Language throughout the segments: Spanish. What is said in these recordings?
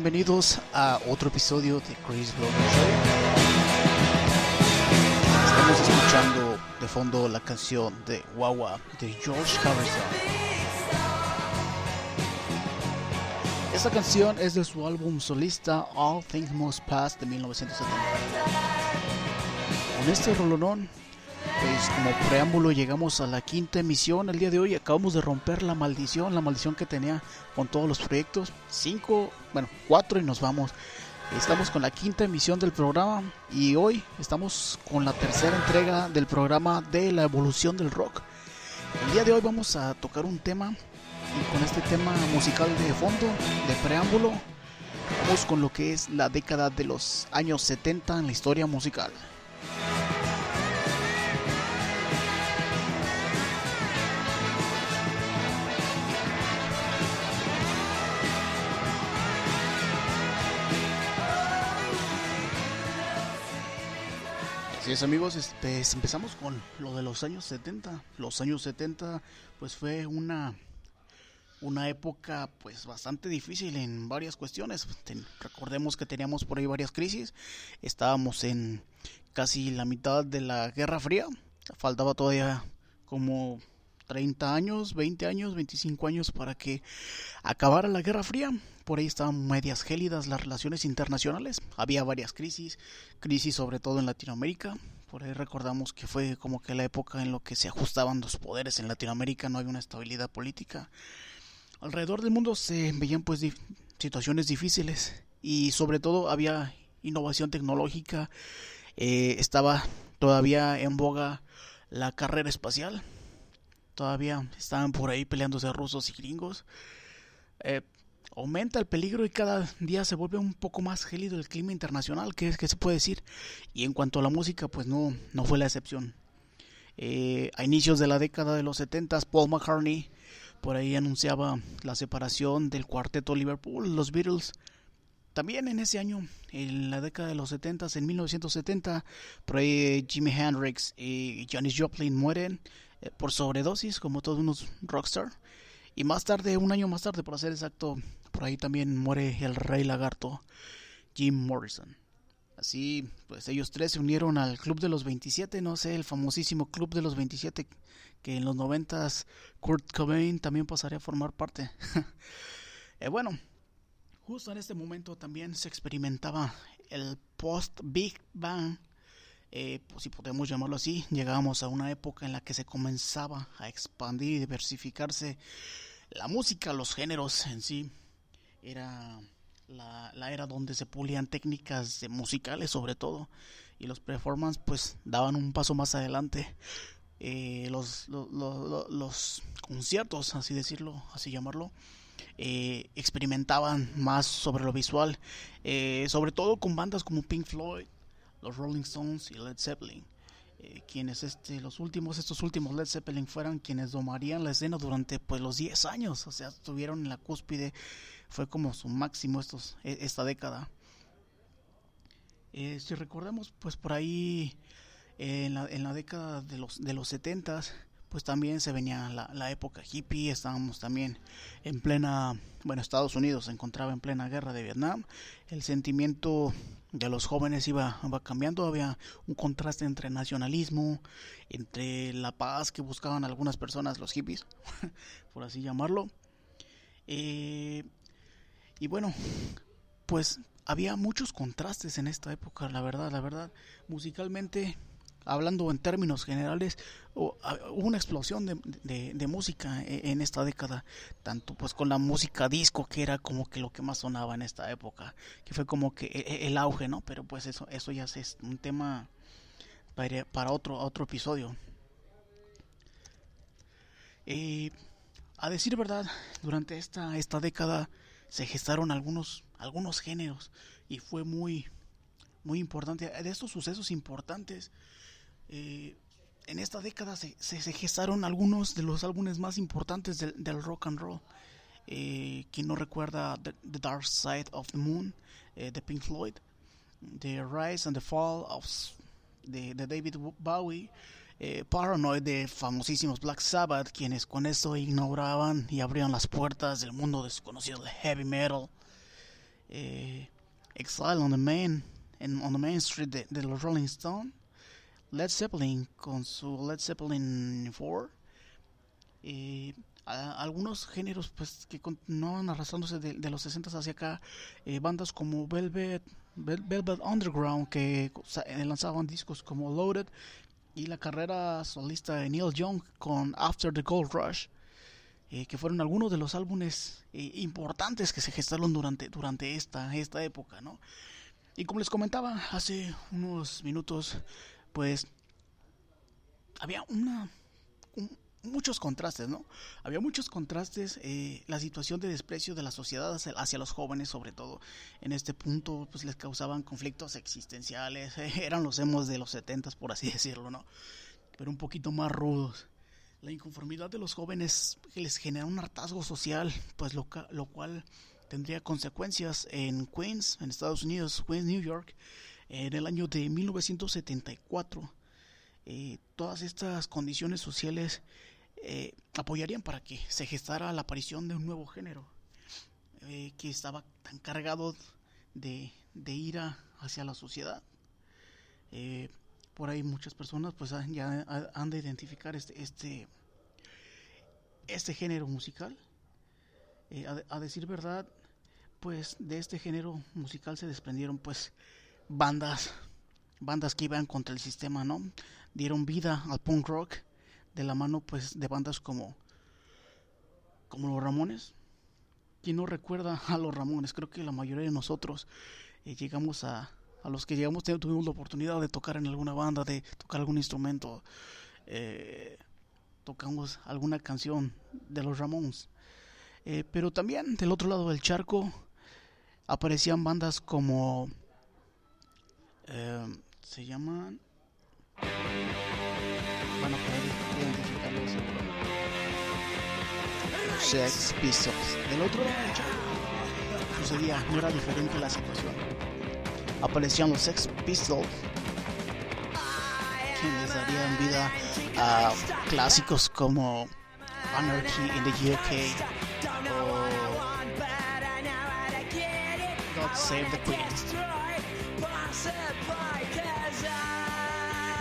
bienvenidos a otro episodio de Chris Show. Estamos escuchando de fondo la canción de Wawa de George Harrison. Esta canción es de su álbum solista All Things Must Pass de 1970. Con este rolonón pues como preámbulo llegamos a la quinta emisión el día de hoy. Acabamos de romper la maldición, la maldición que tenía con todos los proyectos. Cinco, bueno, cuatro y nos vamos. Estamos con la quinta emisión del programa y hoy estamos con la tercera entrega del programa de la evolución del rock. El día de hoy vamos a tocar un tema y con este tema musical de fondo, de preámbulo, vamos con lo que es la década de los años 70 en la historia musical. Así amigos, este, empezamos con lo de los años 70. Los años 70 pues fue una una época pues bastante difícil en varias cuestiones. recordemos que teníamos por ahí varias crisis. Estábamos en casi la mitad de la Guerra Fría. Faltaba todavía como 30 años, 20 años, 25 años para que acabara la Guerra Fría. Por ahí estaban medias gélidas las relaciones internacionales. Había varias crisis, crisis sobre todo en Latinoamérica. Por ahí recordamos que fue como que la época en la que se ajustaban los poderes en Latinoamérica, no había una estabilidad política. Alrededor del mundo se veían pues situaciones difíciles y sobre todo había innovación tecnológica. Eh, estaba todavía en boga la carrera espacial Todavía estaban por ahí peleándose rusos y gringos. Eh, aumenta el peligro y cada día se vuelve un poco más gélido el clima internacional, que, que se puede decir. Y en cuanto a la música, pues no, no fue la excepción. Eh, a inicios de la década de los 70, Paul McCartney por ahí anunciaba la separación del cuarteto Liverpool, los Beatles. También en ese año, en la década de los 70, en 1970, por ahí Jimi Hendrix y Janis Joplin mueren eh, por sobredosis, como todos unos rockstar. Y más tarde, un año más tarde, por ser exacto, por ahí también muere el rey lagarto, Jim Morrison. Así, pues ellos tres se unieron al Club de los 27, no sé, el famosísimo Club de los 27, que en los 90 Kurt Cobain también pasaría a formar parte. eh, bueno, justo en este momento también se experimentaba el post-Big Bang eh, pues si podemos llamarlo así, llegábamos a una época en la que se comenzaba a expandir y diversificarse la música, los géneros en sí. Era la, era donde se pulían técnicas musicales sobre todo y los performances pues daban un paso más adelante. Eh, los, los, conciertos, así decirlo, así llamarlo, eh, experimentaban más sobre lo visual, sobre todo con bandas como Pink Floyd, los Rolling Stones y Led Zeppelin. Eh, quienes este, los últimos, estos últimos Led Zeppelin fueran quienes domarían la escena durante pues los 10 años, o sea, estuvieron en la cúspide, fue como su máximo estos, e, esta década. Eh, si recordamos, pues por ahí en, la, en la década de los, de los 70 pues también se venía la, la, época hippie, estábamos también en plena, bueno, Estados Unidos se encontraba en plena guerra de Vietnam, el sentimiento de los jóvenes iba, cambiando, había un contraste entre nacionalismo, entre la paz que buscaban algunas personas, los hippies, por así llamarlo. Eh, y bueno, pues había muchos contrastes en esta época, la verdad, la verdad, musicalmente hablando en términos generales, hubo una explosión de, música e, en esta década, tanto pues con la música disco, que era como que lo que más sonaba en esta época, que fue como que e, e, el auge, ¿no? Pero pues eso, eso ya es un tema para, para otro, otro episodio. Eh, a decir verdad, durante esta, esta década se gestaron algunos, algunos géneros y fue muy, muy importante. De estos sucesos importantes eh, en esta década se, se, gestaron algunos de los álbumes más importantes del, del rock and roll. Eh, quien no recuerda the, Dark Side of the Moon eh, de Pink Floyd, The Rise and the Fall of de, David Bowie, eh, Paranoid de famosísimos Black Sabbath, quienes con esto ignoraban y abrían las puertas del mundo desconocido del heavy metal. Exile on the Main, en, on the Main Street de, los Rolling Stones, Led Zeppelin con su Led Zeppelin 4, eh, algunos géneros pues que continuaban arrastrándose de, los 60 hacia acá, eh, bandas como Velvet, Velvet Underground que lanzaban discos como Loaded y la carrera solista de Neil Young con After the Gold Rush. Eh, que fueron algunos de los álbumes eh, importantes que se gestaron durante, durante esta, esta época, ¿no? Y como les comentaba hace unos minutos, pues había muchos contrastes, ¿no? Había muchos contrastes, eh, la situación de desprecio de la sociedad hacia, los jóvenes, sobre todo en este punto, pues les causaban conflictos existenciales, eran los hemos de los setentas, por así decirlo, ¿no? Pero un poquito más rudos. La inconformidad de los jóvenes les genera un hartazgo social, pues lo, lo cual tendría consecuencias en Queens, en Estados Unidos, Queens, New York, en el año de 1974. Eh, todas estas condiciones sociales eh, apoyarían para que se gestara la aparición de un nuevo género eh, que estaba tan cargado de, de ira hacia la sociedad por ahí muchas personas pues ya han de identificar este este este género musical eh, a, decir verdad pues de este género musical se desprendieron pues bandas bandas que iban contra el sistema no dieron vida al punk rock de la mano pues de bandas como como los Ramones. Quién no recuerda a los Ramones creo que la mayoría de nosotros eh, llegamos a a los que llegamos tuvimos la oportunidad de tocar en alguna banda, de tocar algún instrumento, eh, tocamos alguna canción de los Ramones. Eh, pero también del otro lado del charco aparecían bandas como eh, se llaman van a poder identificarlos Sex Pistols. Del otro lado sucedía no era diferente la situación. Aparecían los Sex Pistols, quienes darían vida a clásicos como Anarchy in the UK o God Save the Queen.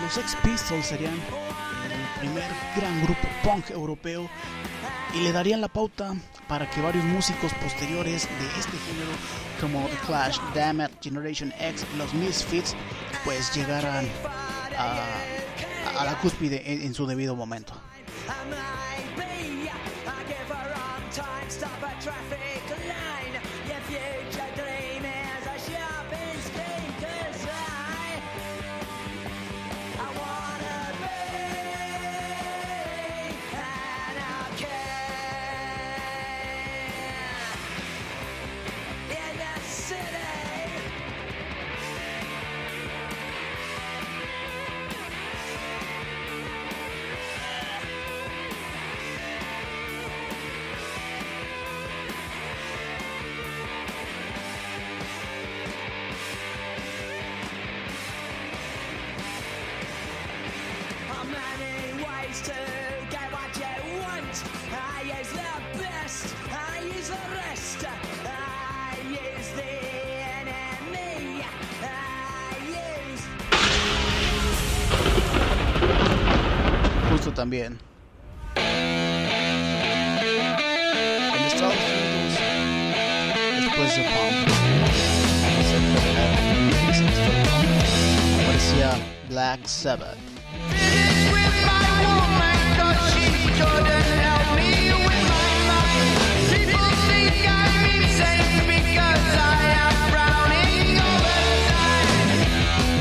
Los Sex Pistols serían el primer gran grupo punk europeo y le darían la pauta para que varios músicos posteriores de este género como The Clash, Damn Generation X, los Misfits, pues llegaran a, la cúspide en su debido momento. En después de Black Sabbath.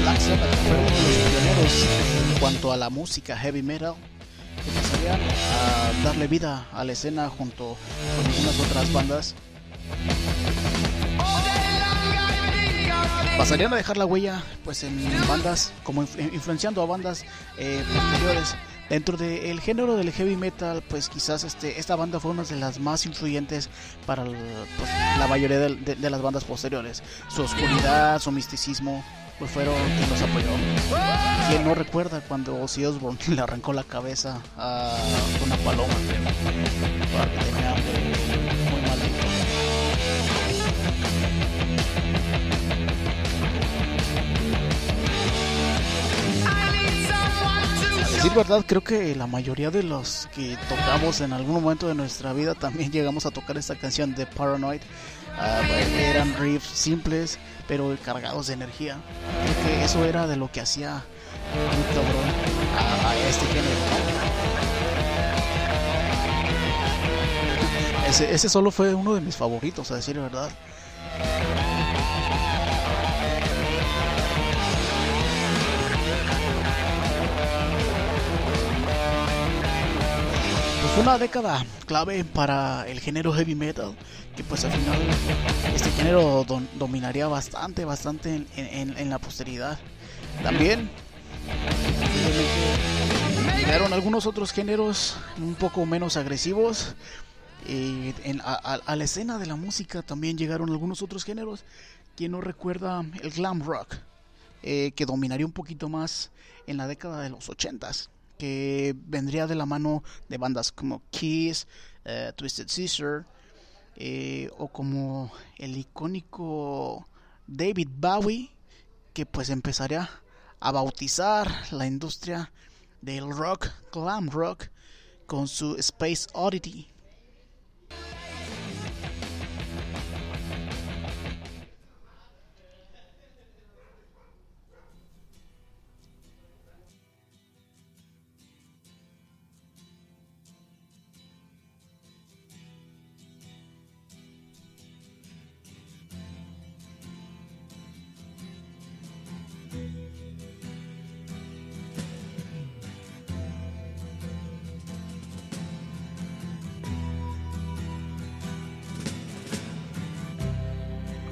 Black Sabbath fue uno de los pioneros en cuanto a la música heavy metal empezarían a darle vida a la escena junto con algunas otras bandas. Pasarían a dejar la huella pues en bandas, como influenciando a bandas eh, posteriores. Dentro del género del heavy metal, pues quizás este, esta banda fue una de las más influyentes para pues, la mayoría de las bandas posteriores. Su oscuridad, su misticismo, pues fueron quien nos apoyó. ¿Quién no recuerda cuando Ozzy Osbourne le arrancó la cabeza a una paloma? Para que muy mal A decir verdad, creo que la mayoría de los que tocamos en algún momento de nuestra vida también llegamos a tocar esta canción de Paranoid. Ah, eran riffs simples, pero cargados de energía. Creo que eso era de lo que hacía a, a este género. Ese, ese solo fue uno de mis favoritos, a decir la verdad. Una década clave para el género heavy metal, que pues al final este género dominaría bastante, bastante en, la posteridad. También llegaron algunos otros géneros un poco menos agresivos. y a, la escena de la música también llegaron algunos otros géneros. Quien no recuerda el glam rock, eh, que dominaría un poquito más en la década de los ochentas que vendría de la mano de bandas como Kiss, eh, Twisted Sister, eh, o como el icónico David Bowie, que pues empezaría a bautizar la industria del rock, glam rock, con su Space Oddity.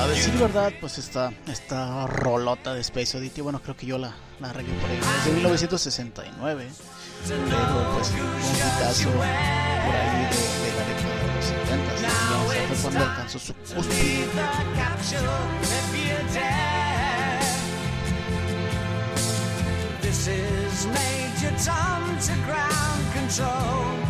A decir verdad, pues esta, esta rolota de Space Oddity, bueno, creo que yo la, la regué por ahí, desde 1969, pero pues un caso por ahí de, de, la década de los 70, ya fue cuando alcanzó su cúspide. This is Major Tom to ground control.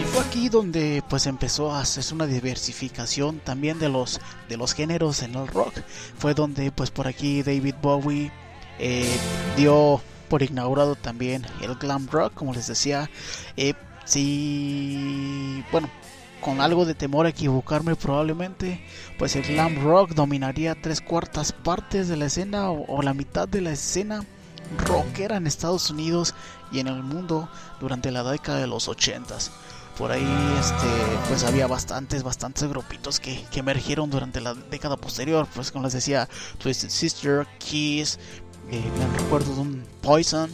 Y fue aquí donde pues empezó a hacerse una diversificación también de los de los géneros en el rock. Fue donde pues por aquí David Bowie eh, dio por inaugurado también el glam rock, como les decía. Eh, bueno, con algo de temor a equivocarme probablemente, pues el glam rock dominaría tres cuartas partes de la escena o la mitad de la escena rockera en Estados Unidos y en el mundo durante la década de los 80 por ahí este pues había bastantes bastantes grupitos que, que, emergieron durante la década posterior. Pues como les decía Twisted Sister Kiss eh, me recuerdo de un Poison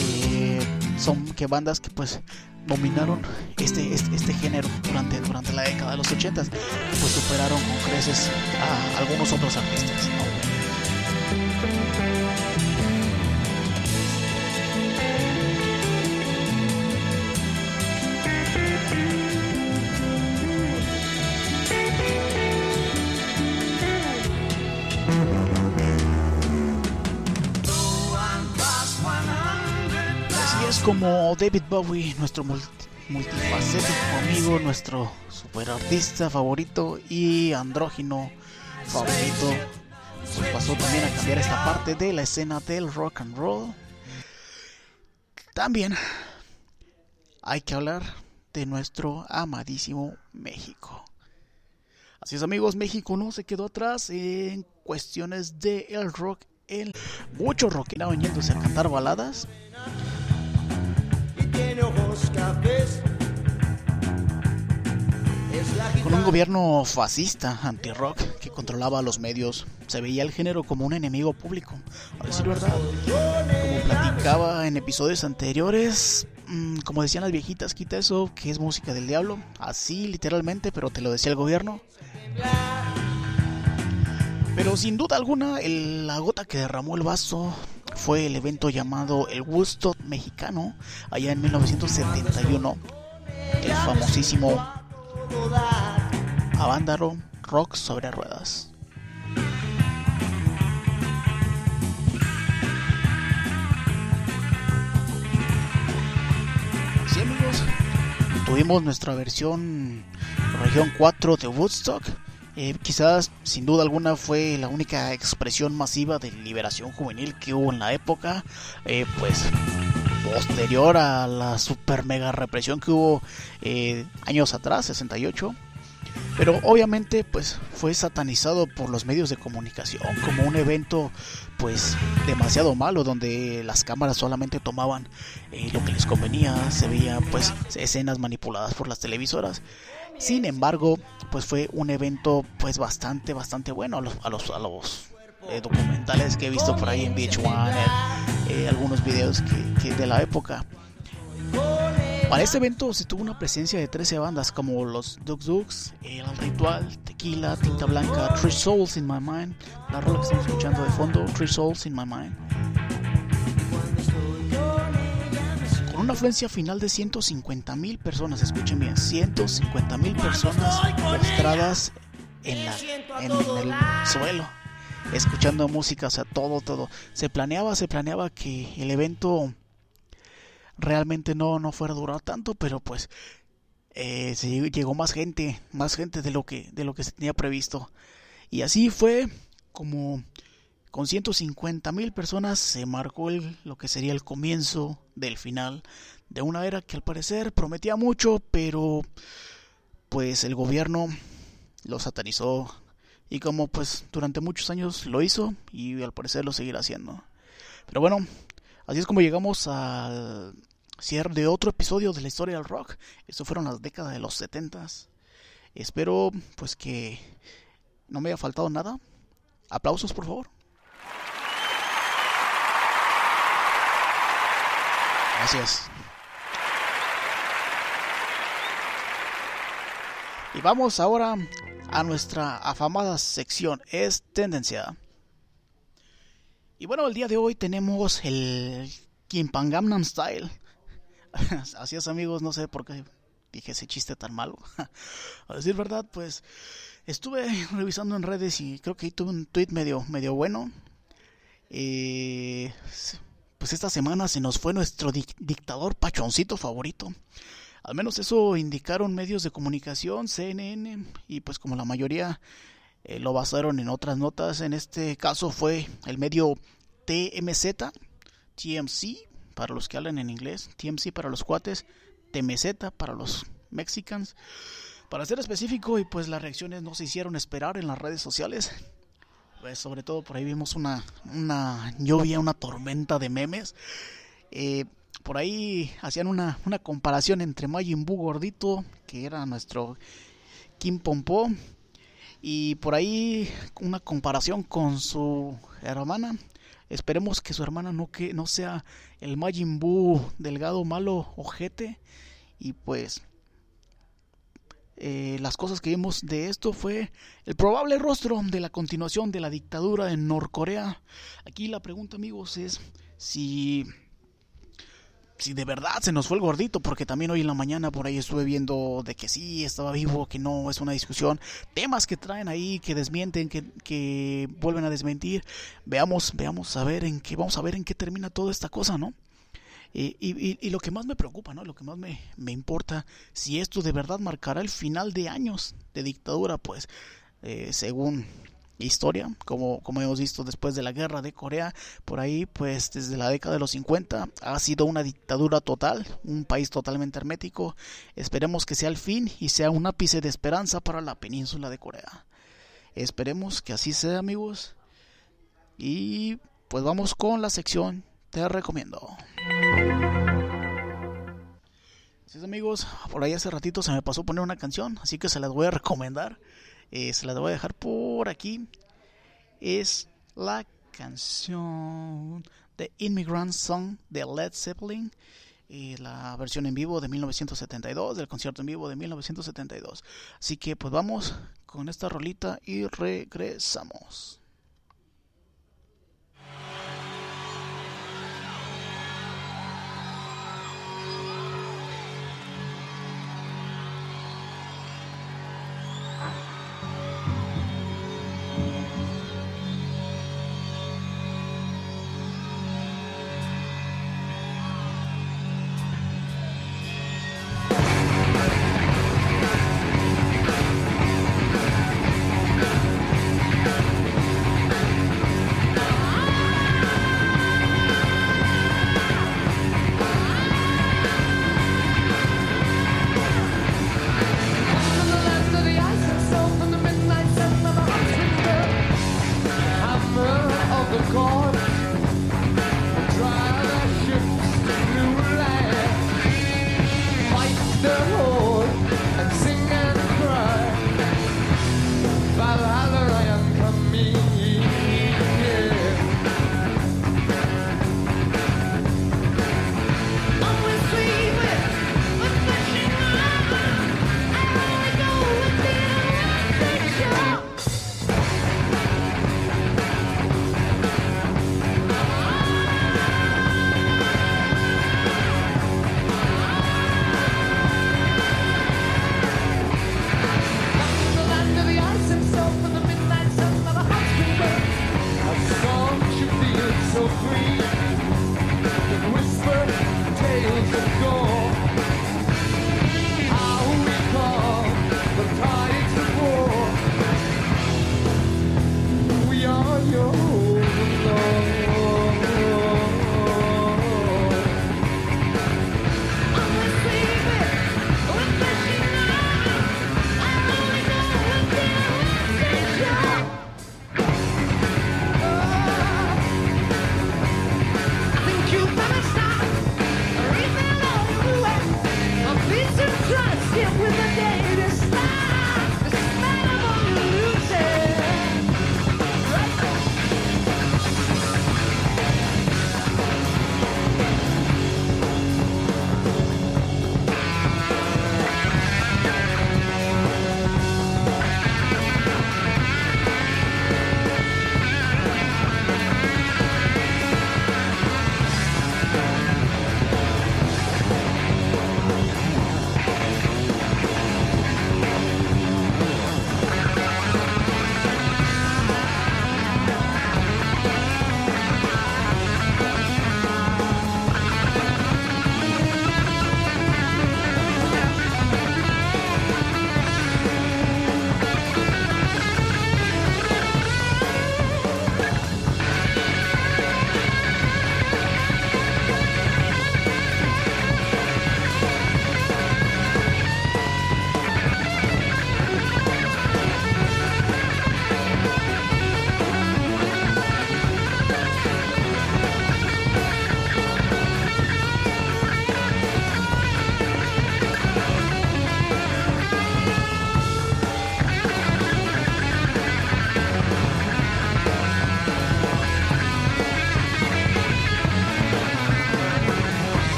eh, son que bandas que pues dominaron este, este, este, género durante, durante la década de los 80 pues superaron con creces a algunos otros artistas como David Bowie, nuestro multifacético amigo, nuestro super artista favorito y andrógino favorito, pues pasó también a cambiar esta parte de la escena del rock and roll. También hay que hablar de nuestro amadísimo México. Así es amigos, México no se quedó atrás en cuestiones de rock. El mucho rockeraban yéndose a cantar baladas Con un gobierno fascista, anti-rock, que controlaba los medios, se veía el género como un enemigo público. A decir verdad, como platicaba en episodios anteriores, mm, como decían las viejitas, quita eso, que es música del diablo. Así literalmente, pero te lo decía el gobierno. Pero sin duda alguna, la gota que derramó el vaso fue el evento llamado el Woodstock mexicano, allá en 1971. El famosísimo Avándaro Rock sobre ruedas. Tuvimos nuestra versión región 4 de Woodstock eh, quizás, sin duda alguna, fue la única expresión masiva de liberación juvenil que hubo en la época, eh, pues posterior a la super mega represión que hubo eh, años atrás, 68. Pero obviamente pues fue satanizado por los medios de comunicación como un evento pues demasiado malo donde las cámaras solamente tomaban lo que les convenía, se veían pues escenas manipuladas por las televisoras. Sin embargo, pues fue un evento pues bastante, bastante bueno a los, a los, a los eh, documentales que he visto por ahí en Beach One, eh, algunos videos que, de la época. Para este evento se tuvo una presencia de 13 bandas como los Dux Dux, El Ritual, Tequila, Tinta Blanca, Three Souls in My Mind, la rola que estamos escuchando de fondo, Three Souls in My Mind. Una afluencia final de 150 mil personas, escuchen bien, 150 mil personas postradas en, la, en el suelo, escuchando música, o sea, todo, todo. Se planeaba, se planeaba que el evento realmente no, no fuera a durar tanto, pero pues eh, se llegó más gente, más gente de lo que, de lo que se tenía previsto. Y así fue como con 150 mil personas se marcó el, lo que sería el comienzo del final de una era que al parecer prometía mucho, pero pues el gobierno lo satanizó y como pues durante muchos años lo hizo y al parecer lo seguirá haciendo. Pero bueno, así es como llegamos al cierre de otro episodio de la historia del rock. Esto fueron las décadas de los 70 Espero pues que no me haya faltado nada. Aplausos por favor. Gracias. Y vamos ahora a nuestra afamada sección, es tendencia. Y bueno, el día de hoy tenemos el Kimpangamnam Style. Así es amigos, no sé por qué dije ese chiste tan malo. a decir verdad, pues estuve revisando en redes y creo que ahí tuve un tweet medio, medio bueno. Eh, pues esta semana se nos fue nuestro dictador pachoncito favorito. Al menos eso indicaron medios de comunicación, CNN, y pues como la mayoría eh, lo basaron en otras notas, en este caso fue el medio TMZ, TMC, para los que hablan en inglés, TMC para los cuates, TMZ para los mexicanos. Para ser específico, y pues las reacciones no se hicieron esperar en las redes sociales. Pues sobre todo por ahí vimos una, una lluvia, una tormenta de memes. Eh, por ahí hacían una, una comparación entre Majin Buu gordito, que era nuestro Kim Pompo, y por ahí una comparación con su hermana. Esperemos que su hermana no que no sea el Majin Buu delgado, malo, ojete. Y pues eh, las cosas que vimos de esto fue el probable rostro de la continuación de la dictadura en Norcorea. Aquí la pregunta, amigos, es si si de verdad se nos fue el gordito, porque también hoy en la mañana por ahí estuve viendo de que sí, estaba vivo, que no, es una discusión, temas que traen ahí, que desmienten, que, que vuelven a desmentir, veamos, veamos a ver en qué, vamos a ver en qué termina toda esta cosa, ¿no? Y, y, y, lo que más me preocupa, ¿no? Lo que más me, me, importa, si esto de verdad marcará el final de años de dictadura, pues eh, según historia, como, como hemos visto después de la guerra de Corea, por ahí, pues desde la década de los 50 ha sido una dictadura total, un país totalmente hermético. Esperemos que sea el fin y sea un ápice de esperanza para la península de Corea. Esperemos que así sea, amigos. Y pues vamos con la sección te recomiendo. Así amigos, por ahí hace ratito se me pasó poner una canción, así que se las voy a recomendar. Eh, se las voy a dejar por aquí. Es la canción de Immigrant Song de Led Zeppelin. Y la versión en vivo de 1972, del concierto en vivo de 1972. Así que pues vamos con esta rolita y regresamos.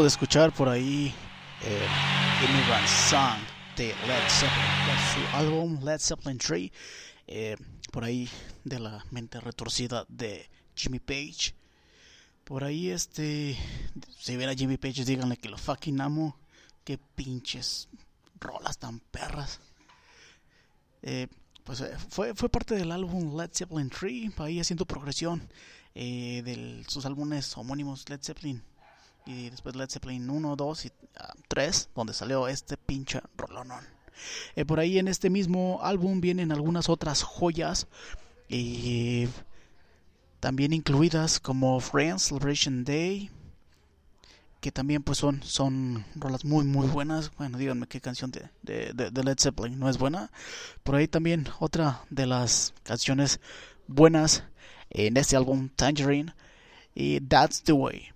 A escuchar por ahí eh, Immigrant Song de Led Zeppelin, de su álbum Led Zeppelin 3, eh, por ahí de la mente retorcida de Jimmy Page. Por ahí, este, si ven a Jimmy Page, díganle que lo fucking amo. Qué pinches rolas tan perras. Eh, pues eh, fue, fue parte del álbum Led Zeppelin 3, ahí haciendo progresión de sus álbumes homónimos Led Zeppelin y después Led Zeppelin 1, 2 y 3, donde salió este pinche rolonón. Eh, por ahí en este mismo álbum vienen algunas otras joyas. Y también incluidas como Friends Celebration Day, que también pues son, son rolas muy muy buenas. Bueno, díganme qué canción de, de, de, Led Zeppelin no es buena. Por ahí también otra de las canciones buenas en este álbum, Tangerine, y That's the Way.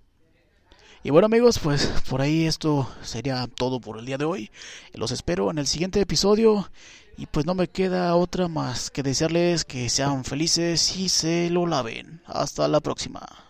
Y bueno amigos, pues por ahí esto sería todo por el día de hoy. Los espero en el siguiente episodio y pues no me queda otra más que desearles que sean felices y se lo laven. Hasta la próxima.